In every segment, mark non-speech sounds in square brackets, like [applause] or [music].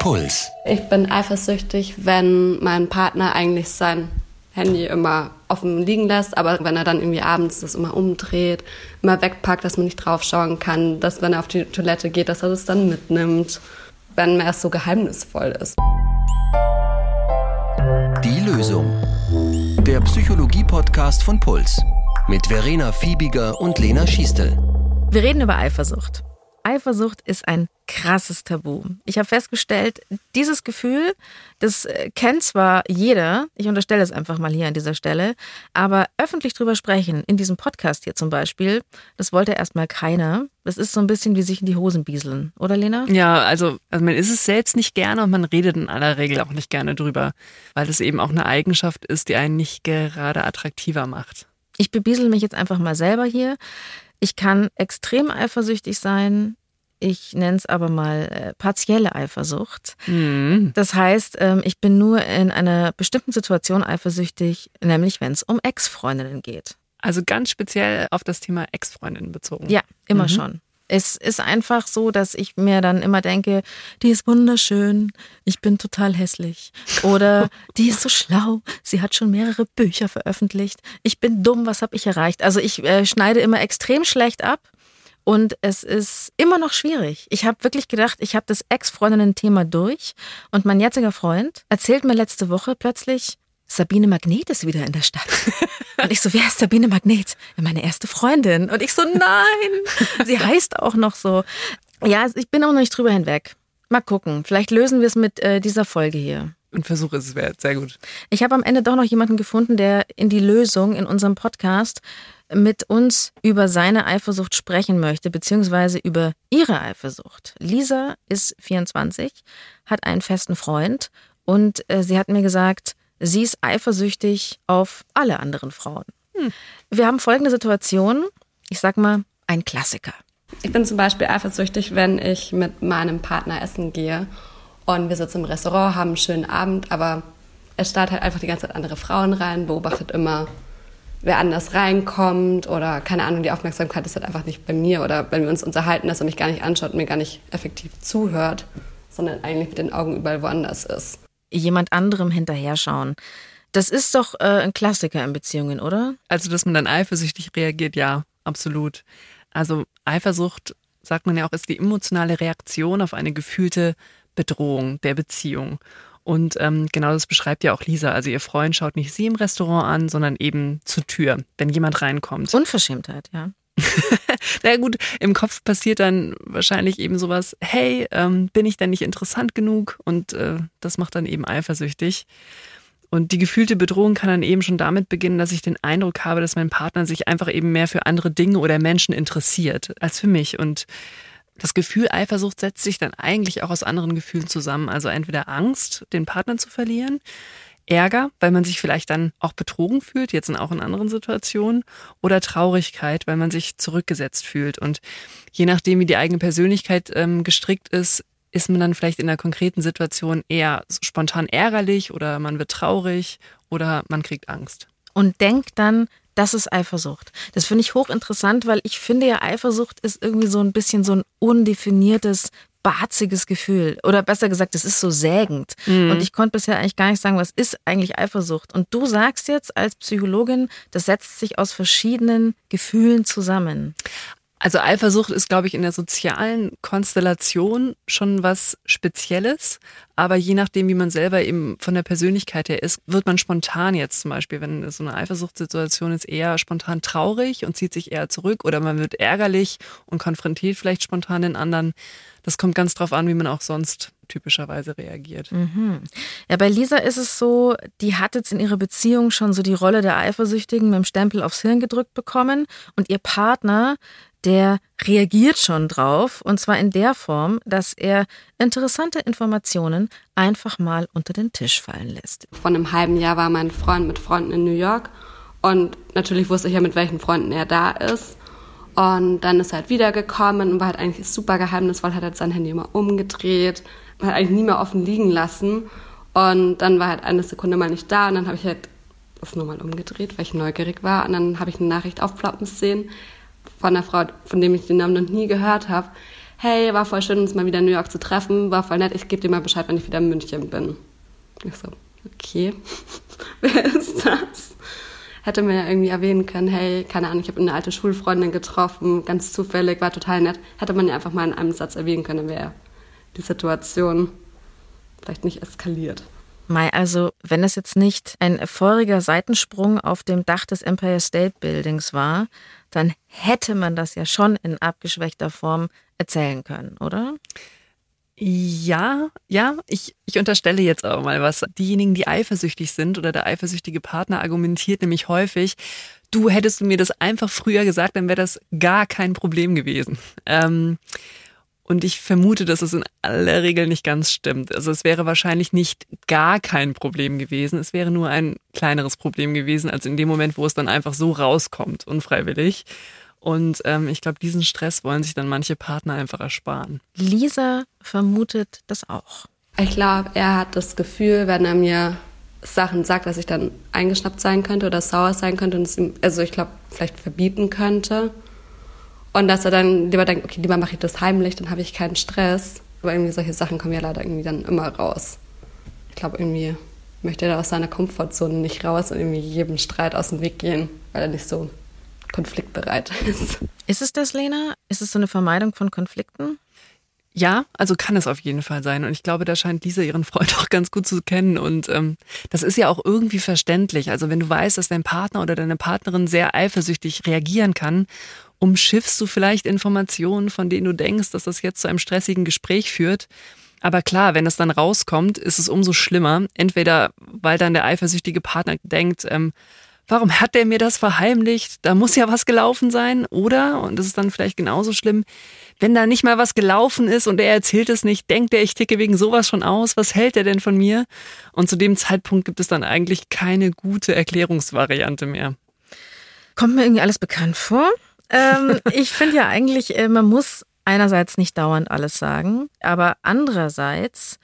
Puls. Ich bin eifersüchtig, wenn mein Partner eigentlich sein Handy immer offen liegen lässt, aber wenn er dann irgendwie abends das immer umdreht, immer wegpackt, dass man nicht draufschauen kann, dass wenn er auf die Toilette geht, dass er das dann mitnimmt, wenn er so geheimnisvoll ist. Die Lösung. Der Psychologie-Podcast von Puls. Mit Verena Fiebiger und Lena Schiestel. Wir reden über Eifersucht. Eifersucht ist ein krasses Tabu. Ich habe festgestellt, dieses Gefühl, das äh, kennt zwar jeder, ich unterstelle es einfach mal hier an dieser Stelle, aber öffentlich drüber sprechen, in diesem Podcast hier zum Beispiel, das wollte erstmal keiner. Das ist so ein bisschen wie sich in die Hosen bieseln, oder Lena? Ja, also, also man ist es selbst nicht gerne und man redet in aller Regel auch nicht gerne drüber, weil es eben auch eine Eigenschaft ist, die einen nicht gerade attraktiver macht. Ich bebiesel mich jetzt einfach mal selber hier. Ich kann extrem eifersüchtig sein. Ich nenne es aber mal äh, partielle Eifersucht. Mhm. Das heißt, ähm, ich bin nur in einer bestimmten Situation eifersüchtig, nämlich wenn es um Ex-Freundinnen geht. Also ganz speziell auf das Thema Ex-Freundinnen bezogen. Ja, immer Mhm. schon. Es ist einfach so, dass ich mir dann immer denke, die ist wunderschön, ich bin total hässlich. Oder [laughs] die ist so schlau, sie hat schon mehrere Bücher veröffentlicht. Ich bin dumm, was habe ich erreicht? Also ich äh, schneide immer extrem schlecht ab. Und es ist immer noch schwierig. Ich habe wirklich gedacht, ich habe das Ex-Freundinnen-Thema durch. Und mein jetziger Freund erzählt mir letzte Woche plötzlich, Sabine Magnet ist wieder in der Stadt. Und ich so, wer ist Sabine Magnet? Meine erste Freundin. Und ich so, nein, sie heißt auch noch so. Ja, ich bin auch noch nicht drüber hinweg. Mal gucken. Vielleicht lösen wir es mit äh, dieser Folge hier. Und Versuch ist es wert. Sehr gut. Ich habe am Ende doch noch jemanden gefunden, der in die Lösung in unserem Podcast mit uns über seine Eifersucht sprechen möchte, beziehungsweise über ihre Eifersucht. Lisa ist 24, hat einen festen Freund und äh, sie hat mir gesagt, sie ist eifersüchtig auf alle anderen Frauen. Wir haben folgende Situation, ich sag mal, ein Klassiker. Ich bin zum Beispiel eifersüchtig, wenn ich mit meinem Partner essen gehe und wir sitzen im Restaurant, haben einen schönen Abend, aber es starrt halt einfach die ganze Zeit andere Frauen rein, beobachtet immer, wer anders reinkommt oder keine Ahnung, die Aufmerksamkeit ist halt einfach nicht bei mir oder wenn wir uns unterhalten, dass er mich gar nicht anschaut und mir gar nicht effektiv zuhört, sondern eigentlich mit den Augen überall woanders ist. Jemand anderem hinterher schauen. Das ist doch äh, ein Klassiker in Beziehungen, oder? Also, dass man dann eifersüchtig reagiert, ja, absolut. Also Eifersucht, sagt man ja auch, ist die emotionale Reaktion auf eine gefühlte Bedrohung der Beziehung. Und ähm, genau das beschreibt ja auch Lisa. Also ihr Freund schaut nicht sie im Restaurant an, sondern eben zur Tür, wenn jemand reinkommt. Unverschämtheit, ja. [laughs] Na gut, im Kopf passiert dann wahrscheinlich eben sowas, hey, ähm, bin ich denn nicht interessant genug? Und äh, das macht dann eben eifersüchtig. Und die gefühlte Bedrohung kann dann eben schon damit beginnen, dass ich den Eindruck habe, dass mein Partner sich einfach eben mehr für andere Dinge oder Menschen interessiert als für mich. Und das Gefühl Eifersucht setzt sich dann eigentlich auch aus anderen Gefühlen zusammen. Also entweder Angst, den Partner zu verlieren, Ärger, weil man sich vielleicht dann auch betrogen fühlt, jetzt auch in anderen Situationen, oder Traurigkeit, weil man sich zurückgesetzt fühlt. Und je nachdem, wie die eigene Persönlichkeit ähm, gestrickt ist, ist man dann vielleicht in der konkreten Situation eher spontan ärgerlich oder man wird traurig oder man kriegt Angst. Und denkt dann, das ist Eifersucht. Das finde ich hochinteressant, weil ich finde ja, Eifersucht ist irgendwie so ein bisschen so ein undefiniertes, barziges Gefühl. Oder besser gesagt, es ist so sägend. Und ich konnte bisher eigentlich gar nicht sagen, was ist eigentlich Eifersucht. Und du sagst jetzt als Psychologin, das setzt sich aus verschiedenen Gefühlen zusammen. Also Eifersucht ist, glaube ich, in der sozialen Konstellation schon was Spezielles. Aber je nachdem, wie man selber eben von der Persönlichkeit her ist, wird man spontan jetzt zum Beispiel, wenn so eine Eifersuchtssituation ist, eher spontan traurig und zieht sich eher zurück oder man wird ärgerlich und konfrontiert vielleicht spontan den anderen. Das kommt ganz drauf an, wie man auch sonst typischerweise reagiert. Ja, bei Lisa ist es so, die hat jetzt in ihrer Beziehung schon so die Rolle der Eifersüchtigen mit dem Stempel aufs Hirn gedrückt bekommen und ihr Partner, der reagiert schon drauf und zwar in der Form, dass er interessante Informationen einfach mal unter den Tisch fallen lässt. Vor einem halben Jahr war mein Freund mit Freunden in New York und natürlich wusste ich ja, mit welchen Freunden er da ist. Und dann ist er halt wiedergekommen und war halt eigentlich super geheimnisvoll, hat halt sein Handy immer umgedreht, hat eigentlich nie mehr offen liegen lassen. Und dann war halt eine Sekunde mal nicht da und dann habe ich halt das nochmal umgedreht, weil ich neugierig war. Und dann habe ich eine Nachricht aufploppen sehen von einer Frau, von dem ich den Namen noch nie gehört habe. hey, war voll schön, uns mal wieder in New York zu treffen, war voll nett, ich gebe dir mal Bescheid, wenn ich wieder in München bin. Ich so, okay, [laughs] wer ist das? Hätte mir ja irgendwie erwähnen können, hey, keine Ahnung, ich habe eine alte Schulfreundin getroffen, ganz zufällig, war total nett. Hätte man ja einfach mal in einem Satz erwähnen können, dann wäre die Situation vielleicht nicht eskaliert. Mai, also wenn es jetzt nicht ein feuriger Seitensprung auf dem Dach des Empire State Buildings war, dann hätte man das ja schon in abgeschwächter Form erzählen können, oder? Ja, ja, ich, ich unterstelle jetzt aber mal was. Diejenigen, die eifersüchtig sind oder der eifersüchtige Partner argumentiert nämlich häufig, du hättest du mir das einfach früher gesagt, dann wäre das gar kein Problem gewesen. Ähm, und ich vermute, dass es in aller Regel nicht ganz stimmt. Also es wäre wahrscheinlich nicht gar kein Problem gewesen. Es wäre nur ein kleineres Problem gewesen, als in dem Moment, wo es dann einfach so rauskommt, unfreiwillig. Und ähm, ich glaube, diesen Stress wollen sich dann manche Partner einfach ersparen. Lisa vermutet das auch. Ich glaube, er hat das Gefühl, wenn er mir Sachen sagt, dass ich dann eingeschnappt sein könnte oder sauer sein könnte und es ihm, also ich glaube, vielleicht verbieten könnte. Und dass er dann lieber denkt, okay, lieber mache ich das heimlich, dann habe ich keinen Stress. Aber irgendwie solche Sachen kommen ja leider irgendwie dann immer raus. Ich glaube, irgendwie möchte er aus seiner Komfortzone nicht raus und irgendwie jedem Streit aus dem Weg gehen, weil er nicht so konfliktbereit [laughs] ist. Ist es das, Lena? Ist es so eine Vermeidung von Konflikten? Ja, also kann es auf jeden Fall sein. Und ich glaube, da scheint Lisa ihren Freund [laughs] auch ganz gut zu kennen. Und ähm, das ist ja auch irgendwie verständlich. Also wenn du weißt, dass dein Partner oder deine Partnerin sehr eifersüchtig reagieren kann umschiffst du vielleicht Informationen, von denen du denkst, dass das jetzt zu einem stressigen Gespräch führt. Aber klar, wenn es dann rauskommt, ist es umso schlimmer. Entweder weil dann der eifersüchtige Partner denkt, ähm, warum hat der mir das verheimlicht? Da muss ja was gelaufen sein. Oder, und das ist dann vielleicht genauso schlimm, wenn da nicht mal was gelaufen ist und er erzählt es nicht, denkt er, ich ticke wegen sowas schon aus, was hält er denn von mir? Und zu dem Zeitpunkt gibt es dann eigentlich keine gute Erklärungsvariante mehr. Kommt mir irgendwie alles bekannt vor? Ähm, ich finde ja eigentlich, äh, man muss einerseits nicht dauernd alles sagen, aber andererseits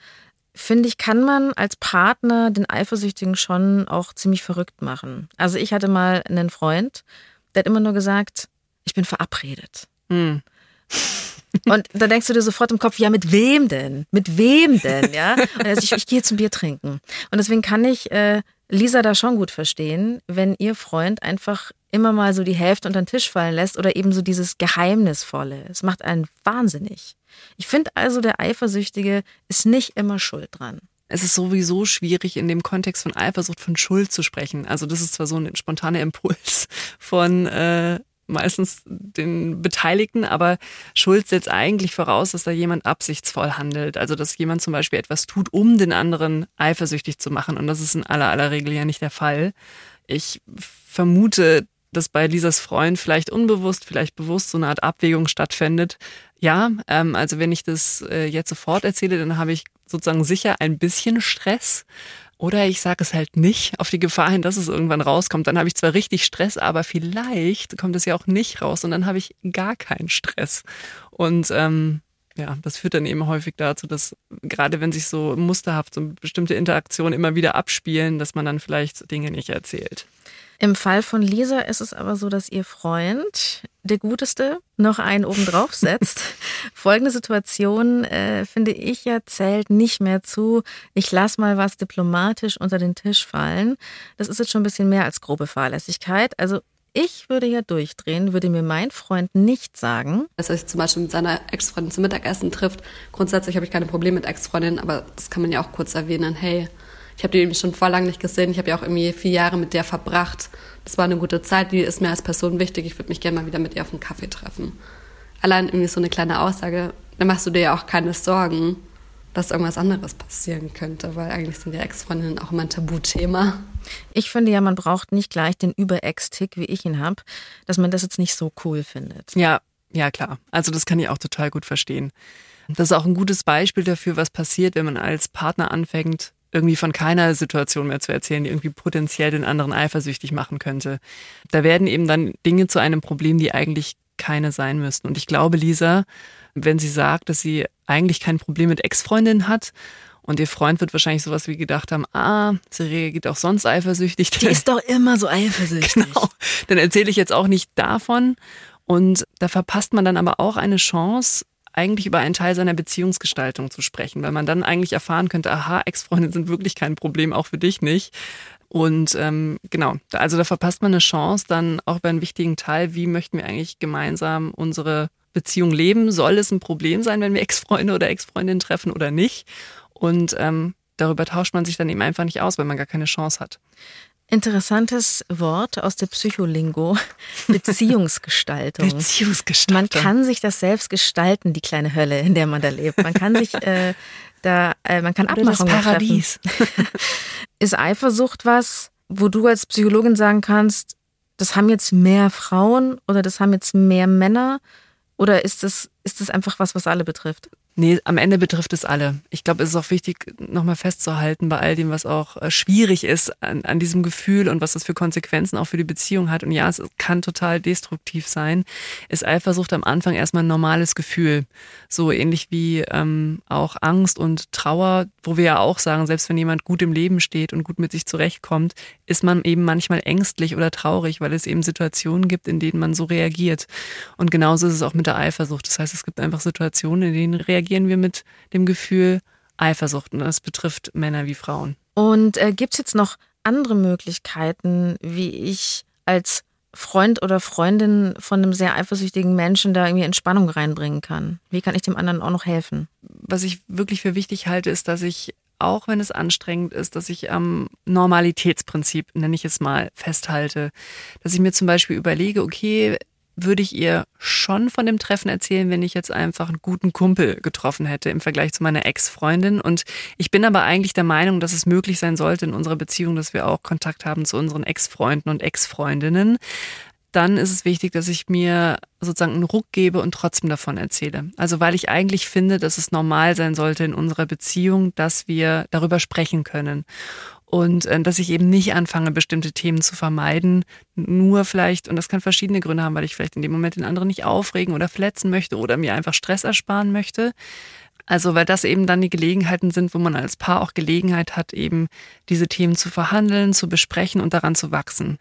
finde ich, kann man als Partner den Eifersüchtigen schon auch ziemlich verrückt machen. Also ich hatte mal einen Freund, der hat immer nur gesagt, ich bin verabredet. Hm. Und da denkst du dir sofort im Kopf, ja, mit wem denn? Mit wem denn? Ja. Und also ich, ich gehe zum Bier trinken. Und deswegen kann ich äh, Lisa da schon gut verstehen, wenn ihr Freund einfach immer mal so die Hälfte unter den Tisch fallen lässt oder eben so dieses Geheimnisvolle. Es macht einen wahnsinnig. Ich finde also, der Eifersüchtige ist nicht immer schuld dran. Es ist sowieso schwierig, in dem Kontext von Eifersucht von Schuld zu sprechen. Also das ist zwar so ein spontaner Impuls von äh, meistens den Beteiligten, aber Schuld setzt eigentlich voraus, dass da jemand absichtsvoll handelt. Also dass jemand zum Beispiel etwas tut, um den anderen eifersüchtig zu machen. Und das ist in aller aller Regel ja nicht der Fall. Ich vermute, dass bei Lisas Freund vielleicht unbewusst, vielleicht bewusst so eine Art Abwägung stattfindet. Ja, ähm, also wenn ich das äh, jetzt sofort erzähle, dann habe ich sozusagen sicher ein bisschen Stress. Oder ich sage es halt nicht auf die Gefahr hin, dass es irgendwann rauskommt. Dann habe ich zwar richtig Stress, aber vielleicht kommt es ja auch nicht raus und dann habe ich gar keinen Stress. Und ähm, ja, das führt dann eben häufig dazu, dass gerade wenn sich so musterhaft so bestimmte Interaktionen immer wieder abspielen, dass man dann vielleicht Dinge nicht erzählt. Im Fall von Lisa ist es aber so, dass ihr Freund, der Guteste, noch einen obendrauf [laughs] setzt. Folgende Situation, äh, finde ich ja, zählt nicht mehr zu. Ich lass mal was diplomatisch unter den Tisch fallen. Das ist jetzt schon ein bisschen mehr als grobe Fahrlässigkeit. Also ich würde ja durchdrehen, würde mir mein Freund nicht sagen. Dass er sich zum Beispiel mit seiner Ex-Freundin zum Mittagessen trifft. Grundsätzlich habe ich keine Probleme mit Ex-Freundinnen, aber das kann man ja auch kurz erwähnen. Hey, ich habe die irgendwie schon vor lang nicht gesehen. Ich habe ja auch irgendwie vier Jahre mit der verbracht. Das war eine gute Zeit. Die ist mir als Person wichtig. Ich würde mich gerne mal wieder mit ihr auf einen Kaffee treffen. Allein irgendwie so eine kleine Aussage, dann machst du dir ja auch keine Sorgen, dass irgendwas anderes passieren könnte, weil eigentlich sind ja Ex-Freundinnen auch immer ein Tabuthema. Ich finde ja, man braucht nicht gleich den Über-Ex-Tick, wie ich ihn habe, dass man das jetzt nicht so cool findet. Ja, ja klar. Also das kann ich auch total gut verstehen. Das ist auch ein gutes Beispiel dafür, was passiert, wenn man als Partner anfängt, irgendwie von keiner Situation mehr zu erzählen, die irgendwie potenziell den anderen eifersüchtig machen könnte. Da werden eben dann Dinge zu einem Problem, die eigentlich keine sein müssten. Und ich glaube, Lisa, wenn sie sagt, dass sie eigentlich kein Problem mit Ex-Freundinnen hat und ihr Freund wird wahrscheinlich sowas wie gedacht haben, ah, sie reagiert auch sonst eifersüchtig. Die ist doch immer so eifersüchtig. Genau. Dann erzähle ich jetzt auch nicht davon. Und da verpasst man dann aber auch eine Chance, eigentlich über einen Teil seiner Beziehungsgestaltung zu sprechen, weil man dann eigentlich erfahren könnte, aha, Ex-Freunde sind wirklich kein Problem, auch für dich nicht. Und ähm, genau, also da verpasst man eine Chance dann auch bei einem wichtigen Teil, wie möchten wir eigentlich gemeinsam unsere Beziehung leben? Soll es ein Problem sein, wenn wir Ex-Freunde oder Ex-Freundinnen treffen oder nicht? Und ähm, darüber tauscht man sich dann eben einfach nicht aus, weil man gar keine Chance hat. Interessantes Wort aus der Psycholingo. [laughs] Beziehungsgestaltung. Beziehungsgestaltung. Man kann sich das selbst gestalten, die kleine Hölle, in der man da lebt. Man kann sich äh, da, äh, man kann Oder Abmachungen das Paradies. treffen. [laughs] Ist Eifersucht was, wo du als Psychologin sagen kannst, das haben jetzt mehr Frauen oder das haben jetzt mehr Männer? Oder ist das, ist das einfach was, was alle betrifft? Nee, am Ende betrifft es alle. Ich glaube, es ist auch wichtig, nochmal festzuhalten bei all dem, was auch äh, schwierig ist an, an diesem Gefühl und was das für Konsequenzen auch für die Beziehung hat. Und ja, es kann total destruktiv sein. Ist Eifersucht am Anfang erstmal ein normales Gefühl. So ähnlich wie ähm, auch Angst und Trauer, wo wir ja auch sagen, selbst wenn jemand gut im Leben steht und gut mit sich zurechtkommt, ist man eben manchmal ängstlich oder traurig, weil es eben Situationen gibt, in denen man so reagiert. Und genauso ist es auch mit der Eifersucht. Das heißt, es gibt einfach Situationen, in denen reagiert reagieren wir mit dem Gefühl Eifersucht. Und das betrifft Männer wie Frauen. Und äh, gibt es jetzt noch andere Möglichkeiten, wie ich als Freund oder Freundin von einem sehr eifersüchtigen Menschen da irgendwie Entspannung reinbringen kann? Wie kann ich dem anderen auch noch helfen? Was ich wirklich für wichtig halte, ist, dass ich auch wenn es anstrengend ist, dass ich am Normalitätsprinzip, nenne ich es mal, festhalte. Dass ich mir zum Beispiel überlege, okay, würde ich ihr schon von dem Treffen erzählen, wenn ich jetzt einfach einen guten Kumpel getroffen hätte im Vergleich zu meiner Ex-Freundin. Und ich bin aber eigentlich der Meinung, dass es möglich sein sollte in unserer Beziehung, dass wir auch Kontakt haben zu unseren Ex-Freunden und Ex-Freundinnen. Dann ist es wichtig, dass ich mir sozusagen einen Ruck gebe und trotzdem davon erzähle. Also weil ich eigentlich finde, dass es normal sein sollte in unserer Beziehung, dass wir darüber sprechen können und äh, dass ich eben nicht anfange, bestimmte Themen zu vermeiden, nur vielleicht, und das kann verschiedene Gründe haben, weil ich vielleicht in dem Moment den anderen nicht aufregen oder verletzen möchte oder mir einfach Stress ersparen möchte. Also weil das eben dann die Gelegenheiten sind, wo man als Paar auch Gelegenheit hat, eben diese Themen zu verhandeln, zu besprechen und daran zu wachsen.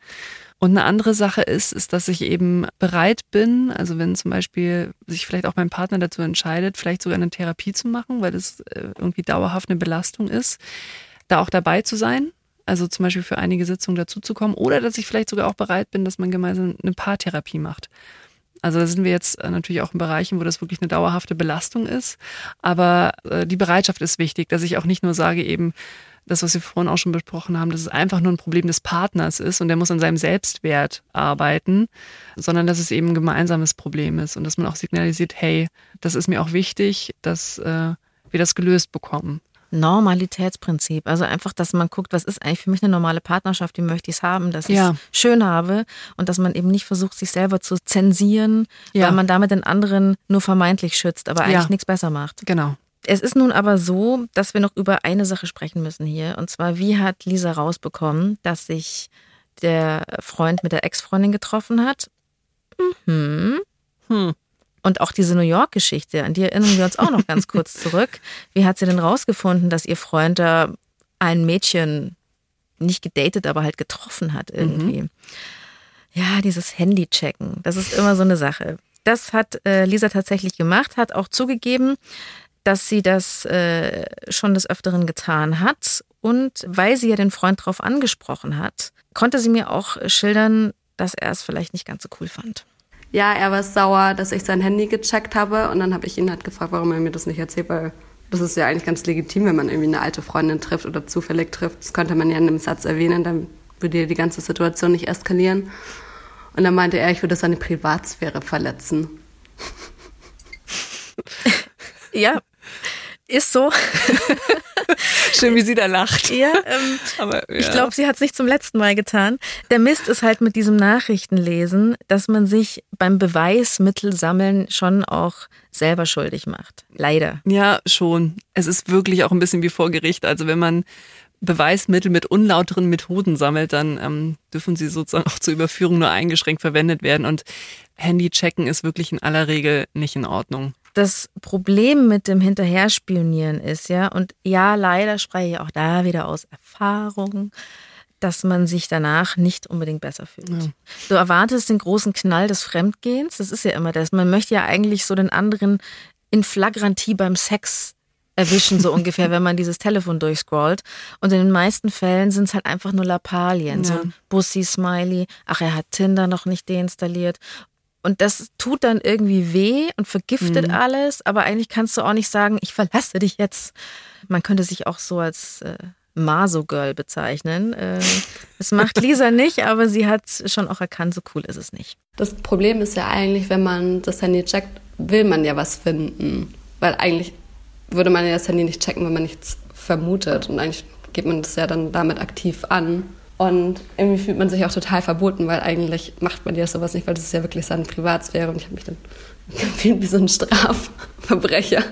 Und eine andere Sache ist, ist, dass ich eben bereit bin, also wenn zum Beispiel sich vielleicht auch mein Partner dazu entscheidet, vielleicht sogar eine Therapie zu machen, weil das äh, irgendwie dauerhaft eine Belastung ist, da auch dabei zu sein, also zum Beispiel für einige Sitzungen dazuzukommen oder dass ich vielleicht sogar auch bereit bin, dass man gemeinsam eine Paartherapie macht. Also da sind wir jetzt äh, natürlich auch in Bereichen, wo das wirklich eine dauerhafte Belastung ist. Aber äh, die Bereitschaft ist wichtig, dass ich auch nicht nur sage eben, das, was wir vorhin auch schon besprochen haben, dass es einfach nur ein Problem des Partners ist und der muss an seinem Selbstwert arbeiten, sondern dass es eben ein gemeinsames Problem ist und dass man auch signalisiert, hey, das ist mir auch wichtig, dass äh, wir das gelöst bekommen. Normalitätsprinzip. Also einfach, dass man guckt, was ist eigentlich für mich eine normale Partnerschaft, wie möchte ich es haben, dass ich es schön habe und dass man eben nicht versucht, sich selber zu zensieren, ja. weil man damit den anderen nur vermeintlich schützt, aber eigentlich ja. nichts besser macht. Genau. Es ist nun aber so, dass wir noch über eine Sache sprechen müssen hier. Und zwar, wie hat Lisa rausbekommen, dass sich der Freund mit der Ex-Freundin getroffen hat? Mhm. Hm. Und auch diese New York-Geschichte, an die erinnern wir uns auch noch ganz kurz [laughs] zurück. Wie hat sie denn rausgefunden, dass ihr Freund da ein Mädchen nicht gedatet, aber halt getroffen hat irgendwie? Mhm. Ja, dieses Handy-Checken, das ist immer so eine Sache. Das hat äh, Lisa tatsächlich gemacht, hat auch zugegeben, dass sie das äh, schon des Öfteren getan hat. Und weil sie ja den Freund darauf angesprochen hat, konnte sie mir auch schildern, dass er es vielleicht nicht ganz so cool fand ja, er war sauer, dass ich sein Handy gecheckt habe. Und dann habe ich ihn halt gefragt, warum er mir das nicht erzählt, weil das ist ja eigentlich ganz legitim, wenn man irgendwie eine alte Freundin trifft oder zufällig trifft. Das könnte man ja in einem Satz erwähnen, dann würde ja die ganze Situation nicht eskalieren. Und dann meinte er, ich würde seine Privatsphäre verletzen. ja, ist so. [laughs] Schön, wie sie da lacht. Ja, ähm, [laughs] Aber, ja. ich glaube, sie hat es nicht zum letzten Mal getan. Der Mist ist halt mit diesem Nachrichtenlesen, dass man sich beim Beweismittelsammeln schon auch selber schuldig macht. Leider. Ja, schon. Es ist wirklich auch ein bisschen wie vor Gericht. Also wenn man Beweismittel mit unlauteren Methoden sammelt, dann ähm, dürfen sie sozusagen [laughs] auch zur Überführung nur eingeschränkt verwendet werden. Und Handy checken ist wirklich in aller Regel nicht in Ordnung das Problem mit dem Hinterherspionieren ist ja, und ja, leider spreche ich auch da wieder aus Erfahrung, dass man sich danach nicht unbedingt besser fühlt. Ja. Du erwartest den großen Knall des Fremdgehens, das ist ja immer das. Man möchte ja eigentlich so den anderen in Flagranti beim Sex erwischen, so [laughs] ungefähr, wenn man dieses Telefon durchscrollt. Und in den meisten Fällen sind es halt einfach nur Lappalien. Ja. So ein Bussi-Smiley, ach, er hat Tinder noch nicht deinstalliert. Und das tut dann irgendwie weh und vergiftet mhm. alles, aber eigentlich kannst du auch nicht sagen, ich verlasse dich jetzt. Man könnte sich auch so als äh, Maso-Girl bezeichnen. Äh, das macht [laughs] Lisa nicht, aber sie hat schon auch erkannt, so cool ist es nicht. Das Problem ist ja eigentlich, wenn man das Handy checkt, will man ja was finden. Weil eigentlich würde man ja das Handy nicht checken, wenn man nichts vermutet. Und eigentlich geht man das ja dann damit aktiv an. Und irgendwie fühlt man sich auch total verboten, weil eigentlich macht man ja sowas nicht, weil das ist ja wirklich seine Privatsphäre. Und ich habe mich dann [laughs] gefühlt wie so ein Strafverbrecher.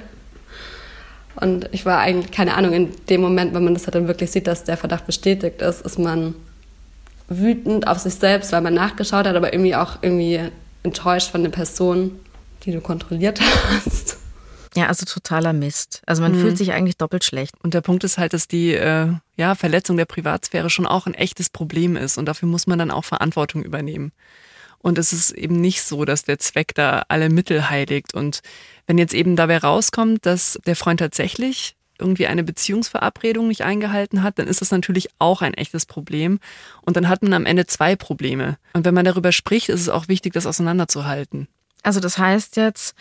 Und ich war eigentlich, keine Ahnung, in dem Moment, wenn man das halt dann wirklich sieht, dass der Verdacht bestätigt ist, ist man wütend auf sich selbst, weil man nachgeschaut hat, aber irgendwie auch irgendwie enttäuscht von der Person, die du kontrolliert [laughs] hast. Ja, also totaler Mist. Also man mhm. fühlt sich eigentlich doppelt schlecht. Und der Punkt ist halt, dass die äh, ja, Verletzung der Privatsphäre schon auch ein echtes Problem ist und dafür muss man dann auch Verantwortung übernehmen. Und es ist eben nicht so, dass der Zweck da alle Mittel heiligt. Und wenn jetzt eben dabei rauskommt, dass der Freund tatsächlich irgendwie eine Beziehungsverabredung nicht eingehalten hat, dann ist das natürlich auch ein echtes Problem. Und dann hat man am Ende zwei Probleme. Und wenn man darüber spricht, ist es auch wichtig, das auseinanderzuhalten. Also das heißt jetzt,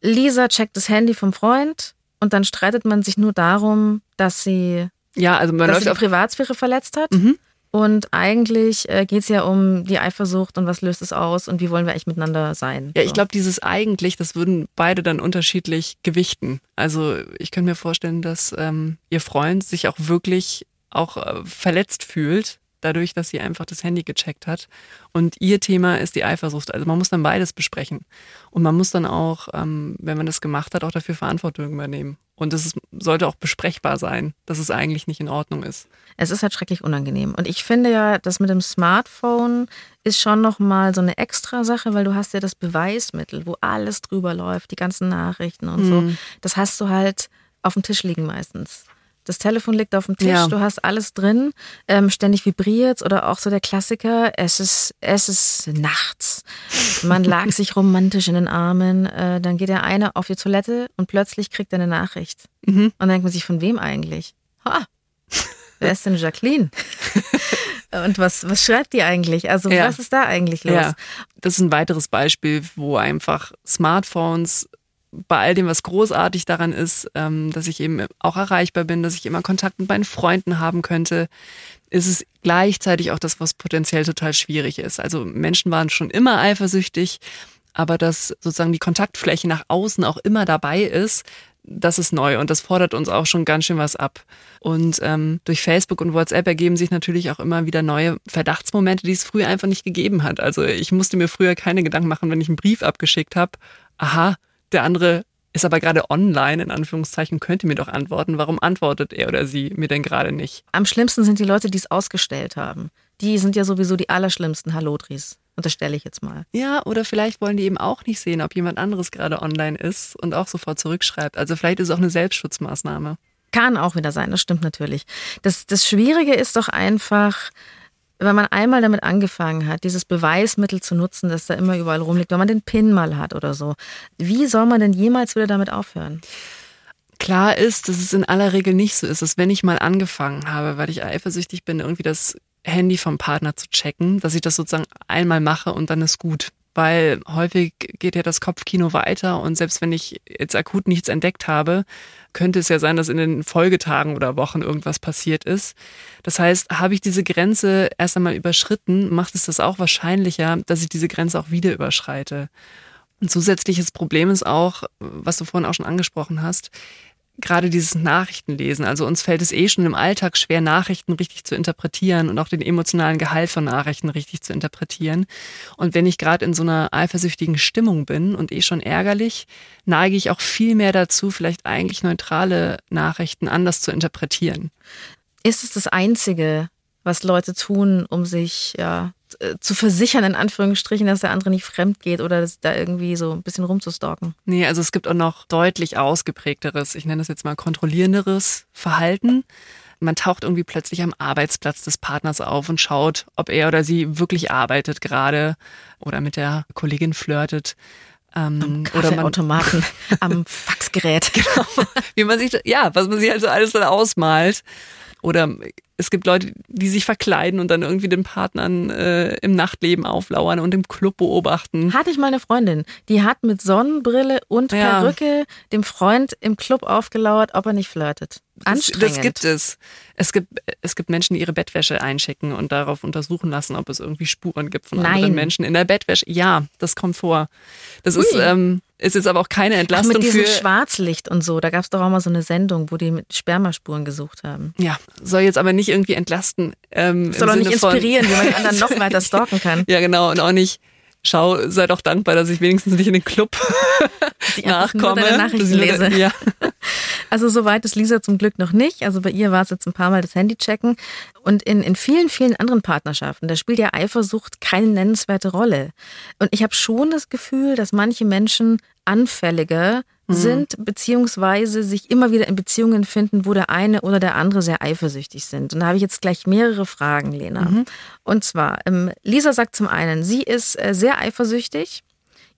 Lisa checkt das Handy vom Freund und dann streitet man sich nur darum, dass sie, ja, also man dass sie die Privatsphäre verletzt hat. Mhm. Und eigentlich äh, geht es ja um die Eifersucht und was löst es aus und wie wollen wir eigentlich miteinander sein. Ja, ich glaube, dieses eigentlich, das würden beide dann unterschiedlich gewichten. Also ich könnte mir vorstellen, dass ähm, ihr Freund sich auch wirklich auch äh, verletzt fühlt dadurch, dass sie einfach das Handy gecheckt hat. Und ihr Thema ist die Eifersucht. Also man muss dann beides besprechen. Und man muss dann auch, ähm, wenn man das gemacht hat, auch dafür Verantwortung übernehmen. Und es sollte auch besprechbar sein, dass es eigentlich nicht in Ordnung ist. Es ist halt schrecklich unangenehm. Und ich finde ja, das mit dem Smartphone ist schon nochmal so eine extra Sache, weil du hast ja das Beweismittel, wo alles drüber läuft, die ganzen Nachrichten und mhm. so. Das hast du halt auf dem Tisch liegen meistens. Das Telefon liegt auf dem Tisch, ja. du hast alles drin, ähm, ständig vibriert oder auch so der Klassiker, es ist, es ist nachts. Man lag sich romantisch in den Armen, äh, dann geht der eine auf die Toilette und plötzlich kriegt er eine Nachricht. Mhm. Und dann denkt man sich, von wem eigentlich? Ha, wer ist denn Jacqueline? Und was, was schreibt die eigentlich? Also ja. was ist da eigentlich los? Ja. Das ist ein weiteres Beispiel, wo einfach Smartphones bei all dem, was großartig daran ist, ähm, dass ich eben auch erreichbar bin, dass ich immer Kontakt mit meinen Freunden haben könnte, ist es gleichzeitig auch das, was potenziell total schwierig ist. Also Menschen waren schon immer eifersüchtig, aber dass sozusagen die Kontaktfläche nach außen auch immer dabei ist, das ist neu und das fordert uns auch schon ganz schön was ab. Und ähm, durch Facebook und WhatsApp ergeben sich natürlich auch immer wieder neue Verdachtsmomente, die es früher einfach nicht gegeben hat. Also ich musste mir früher keine Gedanken machen, wenn ich einen Brief abgeschickt habe. Aha, der andere ist aber gerade online, in Anführungszeichen, könnte mir doch antworten. Warum antwortet er oder sie mir denn gerade nicht? Am schlimmsten sind die Leute, die es ausgestellt haben. Die sind ja sowieso die allerschlimmsten Hallodris. Unterstelle ich jetzt mal. Ja, oder vielleicht wollen die eben auch nicht sehen, ob jemand anderes gerade online ist und auch sofort zurückschreibt. Also vielleicht ist es auch eine Selbstschutzmaßnahme. Kann auch wieder sein, das stimmt natürlich. Das, das Schwierige ist doch einfach, wenn man einmal damit angefangen hat, dieses Beweismittel zu nutzen, das da immer überall rumliegt, wenn man den Pin mal hat oder so, wie soll man denn jemals wieder damit aufhören? Klar ist, dass es in aller Regel nicht so ist, dass wenn ich mal angefangen habe, weil ich eifersüchtig bin, irgendwie das Handy vom Partner zu checken, dass ich das sozusagen einmal mache und dann ist gut weil häufig geht ja das Kopfkino weiter und selbst wenn ich jetzt akut nichts entdeckt habe, könnte es ja sein, dass in den Folgetagen oder Wochen irgendwas passiert ist. Das heißt, habe ich diese Grenze erst einmal überschritten, macht es das auch wahrscheinlicher, dass ich diese Grenze auch wieder überschreite. Ein zusätzliches Problem ist auch, was du vorhin auch schon angesprochen hast, gerade dieses Nachrichtenlesen. Also uns fällt es eh schon im Alltag schwer, Nachrichten richtig zu interpretieren und auch den emotionalen Gehalt von Nachrichten richtig zu interpretieren. Und wenn ich gerade in so einer eifersüchtigen Stimmung bin und eh schon ärgerlich, neige ich auch viel mehr dazu, vielleicht eigentlich neutrale Nachrichten anders zu interpretieren. Ist es das Einzige, was Leute tun, um sich ja äh, zu versichern, in Anführungsstrichen, dass der andere nicht fremd geht oder da irgendwie so ein bisschen rumzustalken. Nee, also es gibt auch noch deutlich ausgeprägteres, ich nenne das jetzt mal kontrollierenderes Verhalten. Man taucht irgendwie plötzlich am Arbeitsplatz des Partners auf und schaut, ob er oder sie wirklich arbeitet gerade oder mit der Kollegin flirtet. Ähm, oder man, Automaten, [laughs] am Faxgerät. Genau. Wie man sich, ja, was man sich also alles dann ausmalt. Oder es gibt Leute, die sich verkleiden und dann irgendwie den Partnern äh, im Nachtleben auflauern und im Club beobachten. Hatte ich mal eine Freundin, die hat mit Sonnenbrille und ja. Perücke dem Freund im Club aufgelauert, ob er nicht flirtet. Anstrengend. Das, das gibt es. Es gibt, es gibt Menschen, die ihre Bettwäsche einschicken und darauf untersuchen lassen, ob es irgendwie Spuren gibt von Nein. anderen Menschen in der Bettwäsche. Ja, das kommt vor. Das Ui. ist, ähm, ist jetzt aber auch keine Entlastung Ach, mit diesem für Schwarzlicht und so. Da gab es doch auch mal so eine Sendung, wo die mit Spermaspuren gesucht haben. Ja, soll jetzt aber nicht irgendwie entlasten. Ähm, soll auch nicht inspirieren, wie man die anderen noch weiter [laughs] stalken kann. Ja, genau. Und auch nicht schau, sei doch dankbar, dass ich wenigstens nicht in den Club nachkomme. Nur Nachrichten lese. Ja. [laughs] Also soweit ist Lisa zum Glück noch nicht. Also bei ihr war es jetzt ein paar Mal das Handy checken. Und in, in vielen, vielen anderen Partnerschaften, da spielt ja Eifersucht keine nennenswerte Rolle. Und ich habe schon das Gefühl, dass manche Menschen anfälliger mhm. sind, beziehungsweise sich immer wieder in Beziehungen finden, wo der eine oder der andere sehr eifersüchtig sind. Und da habe ich jetzt gleich mehrere Fragen, Lena. Mhm. Und zwar, ähm, Lisa sagt zum einen, sie ist äh, sehr eifersüchtig.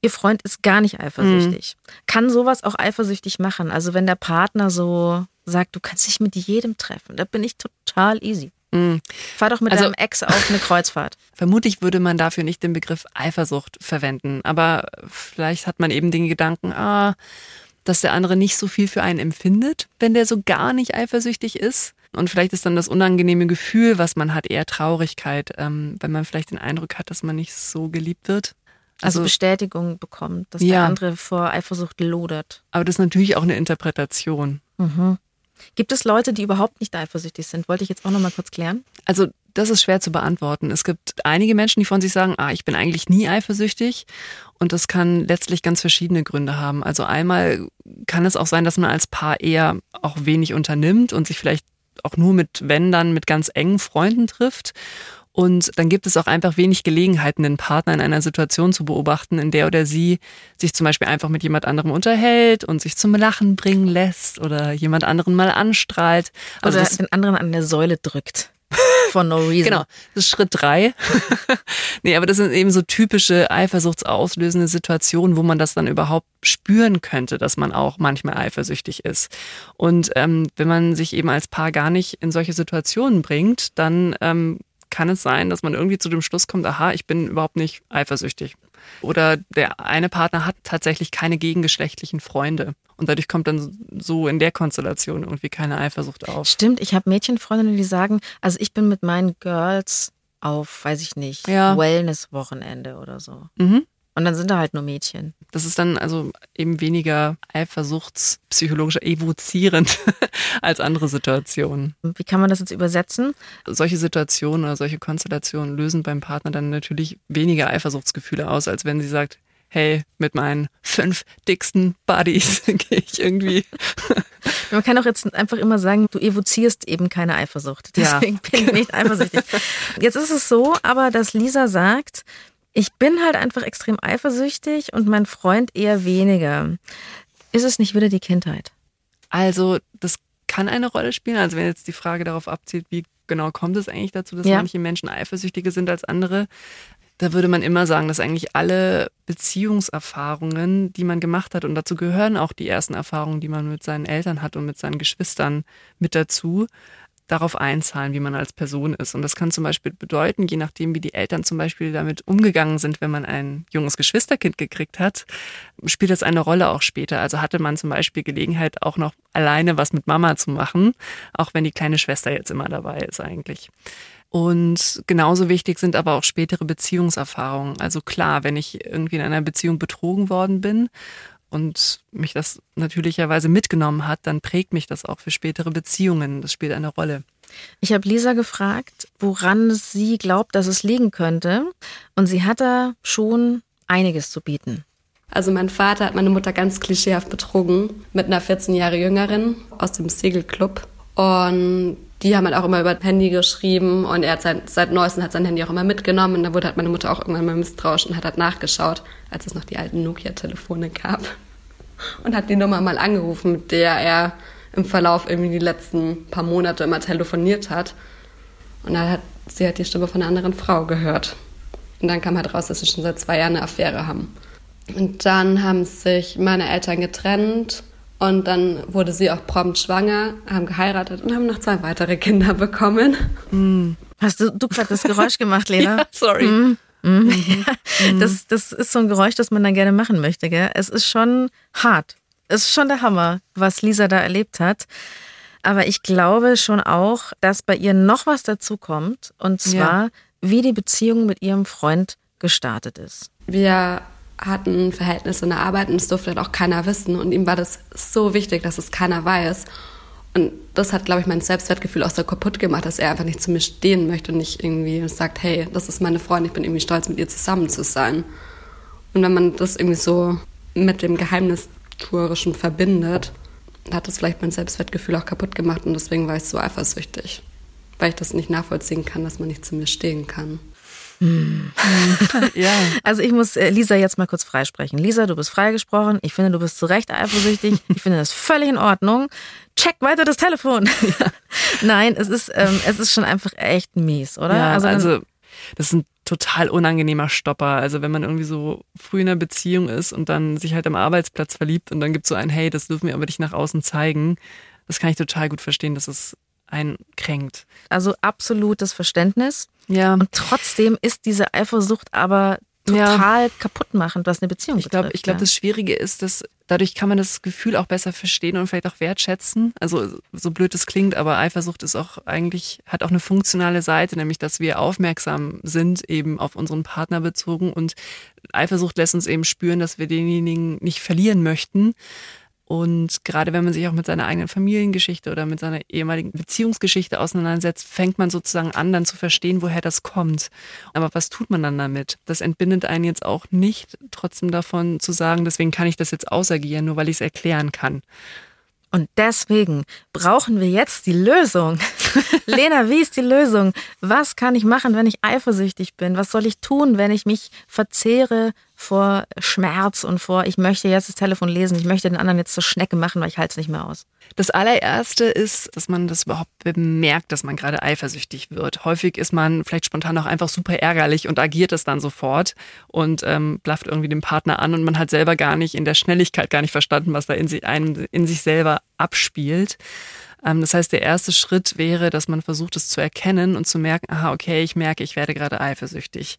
Ihr Freund ist gar nicht eifersüchtig. Mhm. Kann sowas auch eifersüchtig machen? Also wenn der Partner so sagt, du kannst dich mit jedem treffen, da bin ich total easy. Mhm. Fahr doch mit also, deinem Ex auf eine Kreuzfahrt. [laughs] Vermutlich würde man dafür nicht den Begriff Eifersucht verwenden, aber vielleicht hat man eben den Gedanken, ah, dass der andere nicht so viel für einen empfindet, wenn der so gar nicht eifersüchtig ist. Und vielleicht ist dann das unangenehme Gefühl, was man hat, eher Traurigkeit, ähm, wenn man vielleicht den Eindruck hat, dass man nicht so geliebt wird. Also, also Bestätigung bekommt, dass ja. der andere vor Eifersucht lodert. Aber das ist natürlich auch eine Interpretation. Mhm. Gibt es Leute, die überhaupt nicht eifersüchtig sind? Wollte ich jetzt auch noch mal kurz klären. Also das ist schwer zu beantworten. Es gibt einige Menschen, die von sich sagen, ah, ich bin eigentlich nie eifersüchtig. Und das kann letztlich ganz verschiedene Gründe haben. Also einmal kann es auch sein, dass man als Paar eher auch wenig unternimmt und sich vielleicht auch nur mit, wenn dann, mit ganz engen Freunden trifft. Und dann gibt es auch einfach wenig Gelegenheiten, den Partner in einer Situation zu beobachten, in der oder sie sich zum Beispiel einfach mit jemand anderem unterhält und sich zum Lachen bringen lässt oder jemand anderen mal anstrahlt. Also oder den anderen an der Säule drückt. [laughs] For no reason. Genau, das ist Schritt drei. [laughs] nee, aber das sind eben so typische eifersuchtsauslösende Situationen, wo man das dann überhaupt spüren könnte, dass man auch manchmal eifersüchtig ist. Und ähm, wenn man sich eben als Paar gar nicht in solche Situationen bringt, dann ähm, kann es sein, dass man irgendwie zu dem Schluss kommt, aha, ich bin überhaupt nicht eifersüchtig. Oder der eine Partner hat tatsächlich keine gegengeschlechtlichen Freunde. Und dadurch kommt dann so in der Konstellation irgendwie keine Eifersucht auf. Stimmt, ich habe Mädchenfreundinnen, die sagen, also ich bin mit meinen Girls auf, weiß ich nicht, ja. Wellness-Wochenende oder so. Mhm. Und dann sind da halt nur Mädchen. Das ist dann also eben weniger eifersuchtspsychologisch evozierend [laughs] als andere Situationen. Wie kann man das jetzt übersetzen? Solche Situationen oder solche Konstellationen lösen beim Partner dann natürlich weniger Eifersuchtsgefühle aus, als wenn sie sagt, hey, mit meinen fünf dicksten Buddies [laughs] gehe ich irgendwie. [laughs] Man kann auch jetzt einfach immer sagen, du evozierst eben keine Eifersucht. Deswegen ja. bin ich nicht eifersüchtig. Jetzt ist es so, aber dass Lisa sagt, ich bin halt einfach extrem eifersüchtig und mein Freund eher weniger. Ist es nicht wieder die Kindheit? Also, das kann eine Rolle spielen. Also, wenn jetzt die Frage darauf abzielt, wie genau kommt es eigentlich dazu, dass ja. manche Menschen eifersüchtiger sind als andere, da würde man immer sagen, dass eigentlich alle Beziehungserfahrungen, die man gemacht hat, und dazu gehören auch die ersten Erfahrungen, die man mit seinen Eltern hat und mit seinen Geschwistern mit dazu, darauf einzahlen, wie man als Person ist. Und das kann zum Beispiel bedeuten, je nachdem, wie die Eltern zum Beispiel damit umgegangen sind, wenn man ein junges Geschwisterkind gekriegt hat, spielt das eine Rolle auch später. Also hatte man zum Beispiel Gelegenheit, auch noch alleine was mit Mama zu machen, auch wenn die kleine Schwester jetzt immer dabei ist eigentlich. Und genauso wichtig sind aber auch spätere Beziehungserfahrungen. Also klar, wenn ich irgendwie in einer Beziehung betrogen worden bin und mich das natürlicherweise mitgenommen hat, dann prägt mich das auch für spätere Beziehungen. Das spielt eine Rolle. Ich habe Lisa gefragt, woran sie glaubt, dass es liegen könnte. Und sie hat da schon einiges zu bieten. Also mein Vater hat meine Mutter ganz klischeehaft betrogen mit einer 14 Jahre jüngeren aus dem Segelclub. Und die haben halt auch immer über Handy geschrieben und er hat sein, seit Neuestem hat sein Handy auch immer mitgenommen und da wurde halt meine Mutter auch irgendwann mal misstrauisch und hat halt nachgeschaut, als es noch die alten Nokia-Telefone gab. Und hat die Nummer mal angerufen, mit der er im Verlauf irgendwie die letzten paar Monate immer telefoniert hat. Und dann hat sie halt die Stimme von einer anderen Frau gehört. Und dann kam halt raus, dass sie schon seit zwei Jahren eine Affäre haben. Und dann haben sich meine Eltern getrennt und dann wurde sie auch prompt schwanger, haben geheiratet und haben noch zwei weitere Kinder bekommen. Hast du, du gerade das Geräusch [laughs] gemacht, Lena? Ja, sorry. Mhm. Mhm. [laughs] [laughs] Das, das ist so ein Geräusch, das man dann gerne machen möchte. Gell? Es ist schon hart. Es ist schon der Hammer, was Lisa da erlebt hat. Aber ich glaube schon auch, dass bei ihr noch was dazu kommt. Und zwar, Ja. wie die Beziehung mit ihrem Freund gestartet ist. Wir hatten ein Verhältnis in der Arbeit und das durfte halt auch keiner wissen. Und ihm war das so wichtig, dass es keiner weiß. Und das hat, glaube ich, mein Selbstwertgefühl auch so kaputt gemacht, dass er einfach nicht zu mir stehen möchte und nicht irgendwie sagt, hey, das ist meine Freundin, ich bin irgendwie stolz, mit ihr zusammen zu sein. Und wenn man das irgendwie so mit dem Geheimnistuerischen verbindet, hat das vielleicht mein Selbstwertgefühl auch kaputt gemacht und deswegen war ich so eifersüchtig. Weil ich das nicht nachvollziehen kann, dass man nicht zu mir stehen kann. Ja. [laughs] Also ich muss äh, Lisa jetzt mal kurz freisprechen. Lisa, du bist freigesprochen. Ich finde, du bist zu Recht eifersüchtig. Ich finde das völlig in Ordnung. Check weiter das Telefon. Nein, es ist, ähm, es ist schon einfach echt mies, oder? Ja, also, dann- das ist ein total unangenehmer Stopper. Also wenn man irgendwie so früh in einer Beziehung ist und dann sich halt am Arbeitsplatz verliebt und dann gibt es so ein, hey, das dürfen wir aber nicht nach außen zeigen. Das kann ich total gut verstehen, dass es einen kränkt. also absolutes Verständnis. Ja. Und trotzdem ist diese Eifersucht aber Ja. total kaputtmachend, was eine Beziehung Ich glaube, betrifft. ich glaube, ja. das Schwierige ist, dass dadurch kann man das Gefühl auch besser verstehen und vielleicht auch wertschätzen. Also so blöd es klingt, aber Eifersucht ist auch eigentlich hat auch eine funktionale Seite, nämlich dass wir aufmerksam sind eben auf unseren Partner bezogen und Eifersucht lässt uns eben spüren, dass wir denjenigen nicht verlieren möchten. Und gerade wenn man sich auch mit seiner eigenen Familiengeschichte oder mit seiner ehemaligen Beziehungsgeschichte auseinandersetzt, fängt man sozusagen an, dann zu verstehen, woher das kommt. Aber was tut man dann damit? Das entbindet einen jetzt auch nicht, trotzdem davon zu sagen, deswegen kann ich das jetzt ausagieren, nur weil ich es erklären kann. Und deswegen brauchen wir jetzt die Lösung. [laughs] Lena, wie ist die Lösung? Was kann ich machen, wenn ich eifersüchtig bin? Was soll ich tun, wenn ich mich verzehre vor Schmerz und vor, ich möchte jetzt das Telefon lesen, ich möchte den anderen jetzt zur Schnecke machen, weil ich halte es nicht mehr aus? Das allererste ist, dass man das überhaupt bemerkt, dass man gerade eifersüchtig wird. Häufig ist man vielleicht spontan auch einfach super ärgerlich und agiert es dann sofort und ähm, blafft irgendwie den Partner an und man hat selber gar nicht in der Schnelligkeit gar nicht verstanden, was da in, sich, einem, in sich selber abspielt. Ähm, das heißt, der erste Schritt wäre, dass man versucht, es zu erkennen und zu merken, aha, okay, ich merke, ich werde gerade eifersüchtig.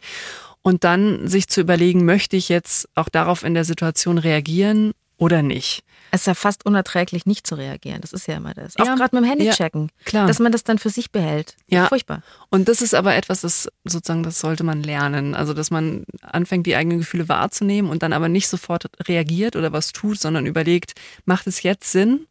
Und dann sich zu überlegen, möchte ich jetzt auch darauf in der Situation reagieren oder nicht? Es ist ja fast unerträglich, nicht zu reagieren. Das ist ja immer das. Auch Ja, gerade mit dem Handy ja, checken. klar. Dass man das dann für sich behält. Ja. Furchtbar. Und das ist aber etwas, das sozusagen, das sollte man lernen. Also, dass man anfängt, die eigenen Gefühle wahrzunehmen und dann aber nicht sofort reagiert oder was tut, sondern überlegt, macht es jetzt Sinn?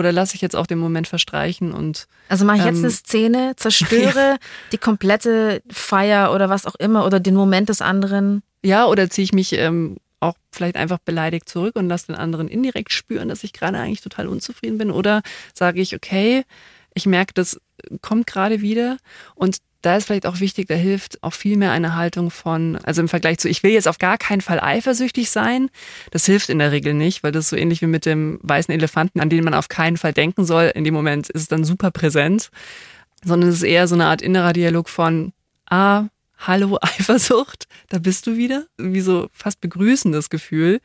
Oder lasse ich jetzt auch den Moment verstreichen und Also mache ich jetzt Ähm, eine Szene, [laughs] zerstöre die komplette Feier oder was auch immer oder den Moment des anderen. ja, oder ziehe ich mich ähm, auch vielleicht einfach beleidigt zurück und lasse den anderen indirekt spüren, dass ich gerade eigentlich total unzufrieden bin? Oder sage ich, okay, ich merke, das kommt gerade wieder und da ist vielleicht auch wichtig, da hilft auch viel mehr eine Haltung von, also im Vergleich zu, ich will jetzt auf gar keinen Fall eifersüchtig sein, das hilft in der Regel nicht, weil das ist so ähnlich wie mit dem weißen Elefanten, an den man auf keinen Fall denken soll. In dem Moment ist es dann super präsent, sondern es ist eher so eine Art innerer Dialog von, ah, hallo [laughs] Eifersucht, da bist du wieder. Wie so fast begrüßendes Gefühl.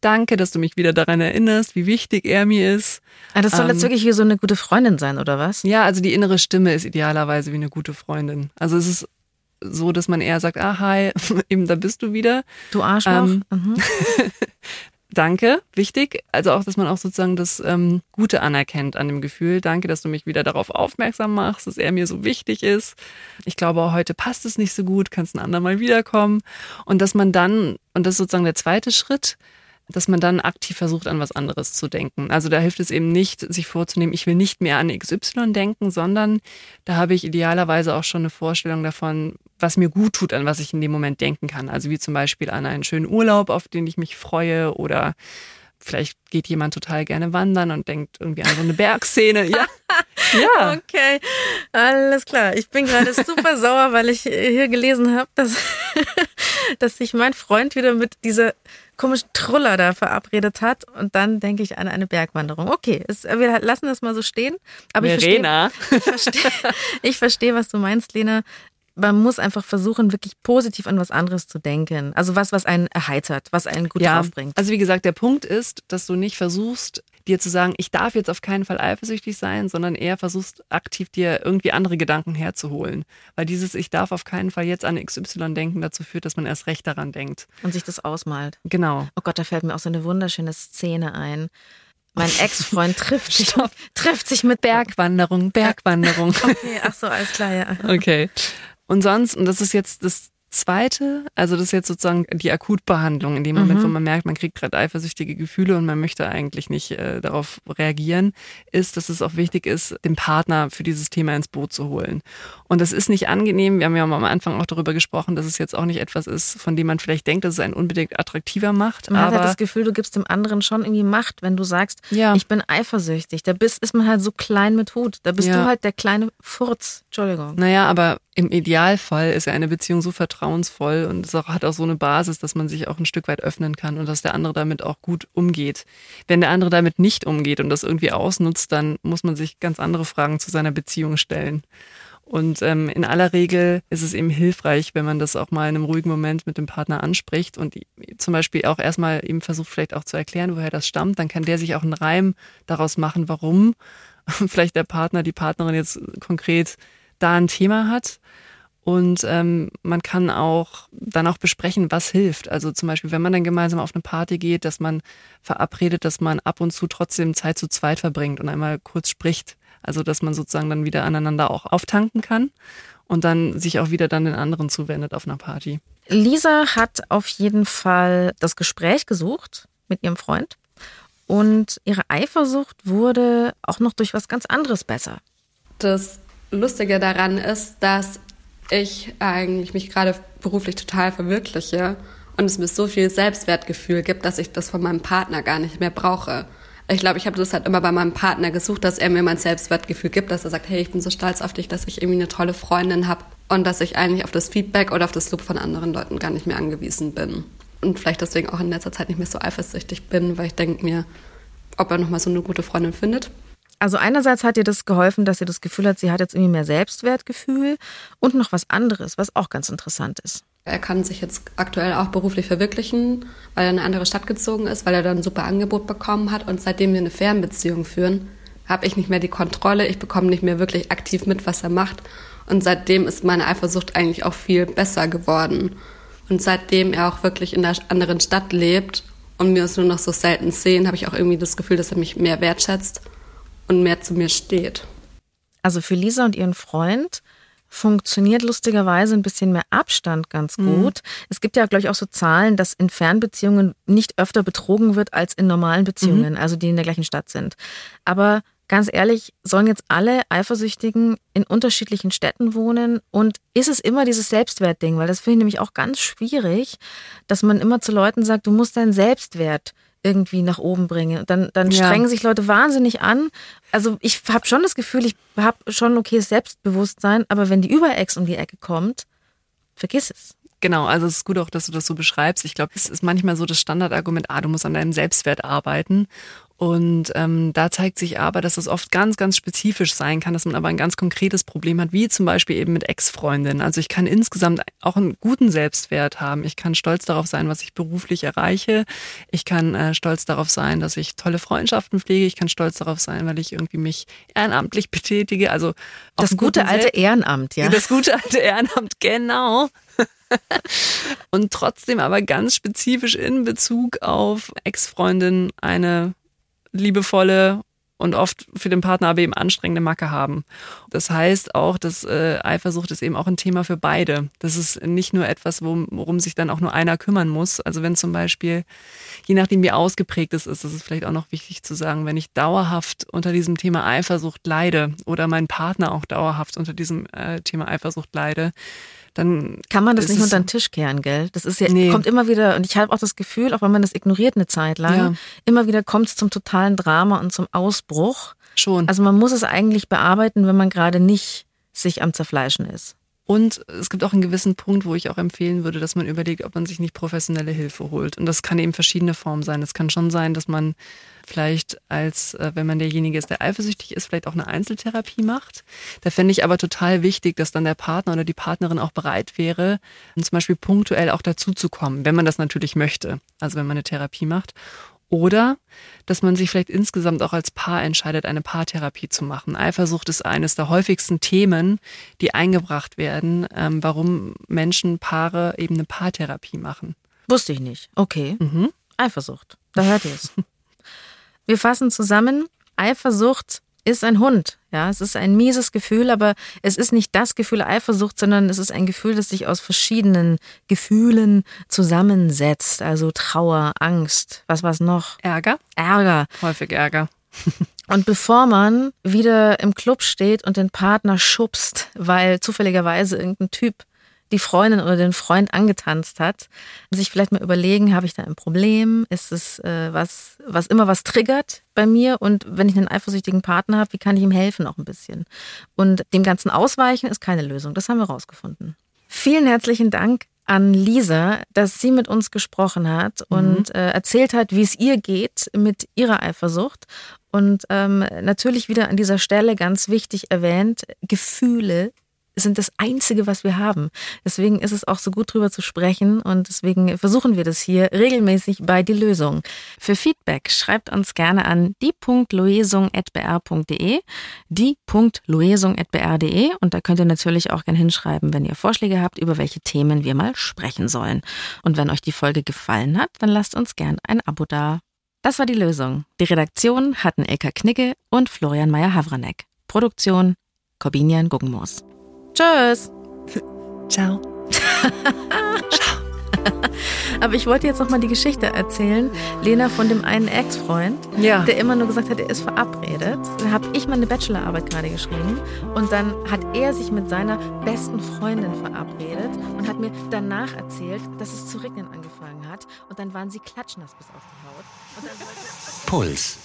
Danke, dass du mich wieder daran erinnerst, wie wichtig er mir ist. Ah, das soll jetzt Ähm, wirklich wie so eine gute Freundin sein, oder was? Ja, also die innere Stimme ist idealerweise wie eine gute Freundin. Also es ist so, dass man eher sagt, ah, hi, [laughs] eben da bist du wieder. Du Arschloch. Ähm, mhm. [laughs] Danke, wichtig. Also auch, dass man auch sozusagen das ähm, Gute anerkennt an dem Gefühl. Danke, dass du mich wieder darauf aufmerksam machst, dass er mir so wichtig ist. Ich glaube, auch heute passt es nicht so gut, kannst ein andermal wiederkommen. Und dass man dann, und das ist sozusagen der zweite Schritt, dass man dann aktiv versucht, an was anderes zu denken. Also da hilft es eben nicht, sich vorzunehmen, ich will nicht mehr an XY denken, sondern da habe ich idealerweise auch schon eine Vorstellung davon, was mir gut tut, an was ich in dem Moment denken kann. Also wie zum Beispiel an einen schönen Urlaub, auf den ich mich freue oder vielleicht geht jemand total gerne wandern und denkt irgendwie an so eine Bergszene. Ja, [laughs] ja. Okay, alles klar. Ich bin gerade super sauer, weil ich hier gelesen habe, dass, [laughs] dass sich mein Freund wieder mit dieser komischen Truller da verabredet hat. Und dann denke ich an eine Bergwanderung. Okay, es, wir lassen das mal so stehen. Aber ich verstehe, Verena. ich verstehe, [laughs] ich verstehe, was du meinst, Lena. man muss einfach versuchen, wirklich positiv an was anderes zu denken. Also was, was einen erheitert, was einen gut ja, draufbringt. Also wie gesagt, der Punkt ist, dass du nicht versuchst, dir zu sagen, ich darf jetzt auf keinen Fall eifersüchtig sein, sondern eher versuchst aktiv dir irgendwie andere Gedanken herzuholen. Weil dieses Ich darf auf keinen Fall jetzt an XY denken dazu führt, dass man erst recht daran denkt. Und sich das ausmalt. Genau. Oh Gott, da fällt mir auch so eine wunderschöne Szene ein. Mein Ex-Freund [laughs] trifft sich, [laughs] trifft sich mit Bergwanderung, Bergwanderung. [laughs] Okay, ach so, alles klar, ja. Okay. Und sonst, und das ist jetzt das zweite, also das ist jetzt sozusagen die Akutbehandlung in dem Moment, Mhm. wo man merkt, man kriegt gerade eifersüchtige Gefühle und man möchte eigentlich nicht äh, darauf reagieren, ist, dass es auch wichtig ist, den Partner für dieses Thema ins Boot zu holen. Und das ist nicht angenehm. Wir haben ja am Anfang auch darüber gesprochen, dass es jetzt auch nicht etwas ist, von dem man vielleicht denkt, dass es einen unbedingt attraktiver macht. Man hat aber halt das Gefühl, du gibst dem anderen schon irgendwie Macht, wenn du sagst, Ja. ich bin eifersüchtig. Da bist, ist man halt so klein mit Hut. Da bist Ja. du halt der kleine Furz. Entschuldigung. Naja, aber im Idealfall ist ja eine Beziehung so vertrauensvoll und es hat auch so eine Basis, dass man sich auch ein Stück weit öffnen kann und dass der andere damit auch gut umgeht. Wenn der andere damit nicht umgeht und das irgendwie ausnutzt, dann muss man sich ganz andere Fragen zu seiner Beziehung stellen. Und ähm, in aller Regel ist es eben hilfreich, wenn man das auch mal in einem ruhigen Moment mit dem Partner anspricht und zum Beispiel auch erstmal eben versucht, vielleicht auch zu erklären, woher das stammt. Dann kann der sich auch einen Reim daraus machen, warum [laughs] vielleicht der Partner, die Partnerin jetzt konkret da ein Thema hat. Und ähm, man kann auch dann auch besprechen, was hilft. Also zum Beispiel, wenn man dann gemeinsam auf eine Party geht, dass man verabredet, dass man ab und zu trotzdem Zeit zu zweit verbringt und einmal kurz spricht. Also dass man sozusagen dann wieder aneinander auch auftanken kann und dann sich auch wieder dann den anderen zuwendet auf einer Party. Lisa hat auf jeden Fall das Gespräch gesucht mit ihrem Freund und ihre Eifersucht wurde auch noch durch was ganz anderes besser. Das Lustige daran ist, dass ich eigentlich mich gerade beruflich total verwirkliche und es mir so viel Selbstwertgefühl gibt, dass ich das von meinem Partner gar nicht mehr brauche. Ich glaube, ich habe das halt immer bei meinem Partner gesucht, dass er mir mein Selbstwertgefühl gibt, dass er sagt, hey, ich bin so stolz auf dich, dass ich irgendwie eine tolle Freundin habe und dass ich eigentlich auf das Feedback oder auf das Lob von anderen Leuten gar nicht mehr angewiesen bin. Und vielleicht deswegen auch in letzter Zeit nicht mehr so eifersüchtig bin, weil ich denke mir, ob er nochmal so eine gute Freundin findet. Also einerseits hat ihr das geholfen, dass sie das Gefühl hat, sie hat jetzt irgendwie mehr Selbstwertgefühl und noch was anderes, was auch ganz interessant ist. Er kann sich jetzt aktuell auch beruflich verwirklichen, weil er in eine andere Stadt gezogen ist, weil er dann ein super Angebot bekommen hat. Und seitdem wir eine Fernbeziehung führen, habe ich nicht mehr die Kontrolle. Ich bekomme nicht mehr wirklich aktiv mit, was er macht. Und seitdem ist meine Eifersucht eigentlich auch viel besser geworden. Und seitdem er auch wirklich in einer anderen Stadt lebt und wir uns nur noch so selten sehen, habe ich auch irgendwie das Gefühl, dass er mich mehr wertschätzt und mehr zu mir steht. Also für Lisa und ihren Freund funktioniert lustigerweise ein bisschen mehr Abstand ganz gut. Es gibt ja, glaube ich, auch so Zahlen, dass in Fernbeziehungen nicht öfter betrogen wird als in normalen Beziehungen, also die in der gleichen Stadt sind. Aber ganz ehrlich, sollen jetzt alle Eifersüchtigen in unterschiedlichen Städten wohnen? Und ist es immer dieses Selbstwertding? Weil das finde ich nämlich auch ganz schwierig, dass man immer zu Leuten sagt, du musst deinen Selbstwert irgendwie nach oben bringen. Dann, dann Ja. strengen sich Leute wahnsinnig an. Also ich habe schon das Gefühl, ich habe schon okayes Selbstbewusstsein, aber wenn die Überex um die Ecke kommt, vergiss es. Genau, also es ist gut auch, dass du das so beschreibst. Ich glaube, es ist manchmal so das Standardargument, ah, du musst an deinem Selbstwert arbeiten. Und ähm, da zeigt sich aber, dass es oft ganz, ganz spezifisch sein kann, dass man aber ein ganz konkretes Problem hat, wie zum Beispiel eben mit Ex-Freundinnen. Also ich kann insgesamt auch einen guten Selbstwert haben. Ich kann stolz darauf sein, was ich beruflich erreiche. Ich kann äh, stolz darauf sein, dass ich tolle Freundschaften pflege. Ich kann stolz darauf sein, weil ich irgendwie mich ehrenamtlich [laughs] betätige. Also auch Das gute alte Selbst- Ehrenamt, ja. das gute alte Ehrenamt, genau. [laughs] Und trotzdem aber ganz spezifisch in Bezug auf Ex-Freundin eine liebevolle und oft für den Partner aber eben anstrengende Macke haben. Das heißt auch, dass äh, Eifersucht ist eben auch ein Thema für beide. Das ist nicht nur etwas, worum, sich dann auch nur einer kümmern muss. Also wenn zum Beispiel, je nachdem wie ausgeprägt es ist, das ist vielleicht auch noch wichtig zu sagen, wenn ich dauerhaft unter diesem Thema Eifersucht leide oder mein Partner auch dauerhaft unter diesem äh, Thema Eifersucht leide, dann Kann man das nicht unter den Tisch kehren, gell? Das ist ja, Nee. kommt immer wieder, und ich habe auch das Gefühl, auch wenn man das ignoriert eine Zeit lang, Ja. immer wieder kommt es zum totalen Drama und zum Ausbruch. schon. Also man muss es eigentlich bearbeiten, wenn man gerade nicht sich am Zerfleischen ist. Und es gibt auch einen gewissen Punkt, wo ich auch empfehlen würde, dass man überlegt, ob man sich nicht professionelle Hilfe holt. Und das kann eben verschiedene Formen sein. Es kann schon sein, dass man vielleicht als, äh, wenn man derjenige ist, der eifersüchtig ist, vielleicht auch eine Einzeltherapie macht. Da fände ich aber total wichtig, dass dann der Partner oder die Partnerin auch bereit wäre, zum Beispiel punktuell auch dazu zu kommen, wenn man das natürlich möchte. Also wenn man eine Therapie macht. Oder dass man sich vielleicht insgesamt auch als Paar entscheidet, eine Paartherapie zu machen. Eifersucht ist eines der häufigsten Themen, die eingebracht werden, ähm, warum Menschen, Paare eben eine Paartherapie machen. Wusste ich nicht. Okay. Mhm. Eifersucht. Da hört ihr es. [laughs] Wir fassen zusammen. Eifersucht ist ein Hund. Ja, es ist ein mieses Gefühl, aber es ist nicht das Gefühl Eifersucht, sondern es ist ein Gefühl, das sich aus verschiedenen Gefühlen zusammensetzt. Also Trauer, Angst, was war's noch? Ärger? Ärger. Häufig Ärger. [laughs] Und bevor man wieder im Club steht und den Partner schubst, weil zufälligerweise irgendein Typ die Freundin oder den Freund angetanzt hat, sich vielleicht mal überlegen, habe ich da ein Problem? Ist es äh, was, was immer was triggert bei mir? Und wenn ich einen eifersüchtigen Partner habe, wie kann ich ihm helfen auch ein bisschen? Und dem Ganzen ausweichen ist keine Lösung. Das haben wir rausgefunden. Vielen herzlichen Dank an Lisa, dass sie mit uns gesprochen hat und mhm. äh, erzählt hat, wie es ihr geht mit ihrer Eifersucht. Und ähm, natürlich wieder an dieser Stelle ganz wichtig erwähnt, Gefühle sind das Einzige, was wir haben. Deswegen ist es auch so gut drüber zu sprechen und deswegen versuchen wir das hier regelmäßig bei Die Lösung. Für Feedback schreibt uns gerne an die.loesung.br.de, die.loesung.br.de und da könnt ihr natürlich auch gerne hinschreiben, wenn ihr Vorschläge habt, über welche Themen wir mal sprechen sollen. Und wenn euch die Folge gefallen hat, dann lasst uns gern ein Abo da. Das war die Lösung. Die Redaktion hatten Elka Knicke und Florian Meyer-Havranek. Produktion Corbinian Guggenmoos. Tschüss. [laughs] Ciao. [laughs] Ciao. Aber ich wollte jetzt noch mal die Geschichte erzählen, Lena von dem einen Ex-Freund, ja. der immer nur gesagt hat, er ist verabredet. Dann habe ich meine Bachelorarbeit gerade geschrieben und dann hat er sich mit seiner besten Freundin verabredet und hat mir danach erzählt, dass es zu regnen angefangen hat und dann waren sie klatschnass bis auf die Haut. Puls.